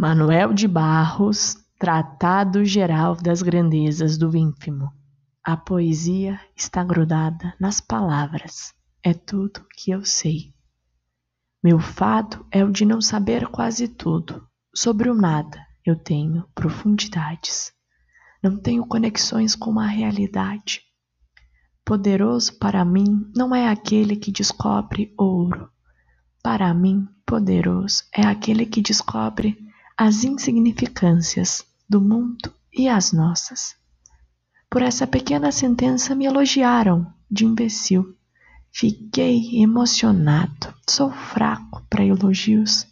Manuel de Barros, Tratado Geral das Grandezas do ínfimo. A poesia está grudada nas palavras, é tudo que eu sei. Meu fado é o de não saber quase tudo. Sobre o nada eu tenho profundidades. Não tenho conexões com a realidade. Poderoso para mim não é aquele que descobre ouro. Para mim, poderoso é aquele que descobre as insignificâncias do mundo e as nossas. Por essa pequena sentença me elogiaram de imbecil. Fiquei emocionado. Sou fraco para elogios.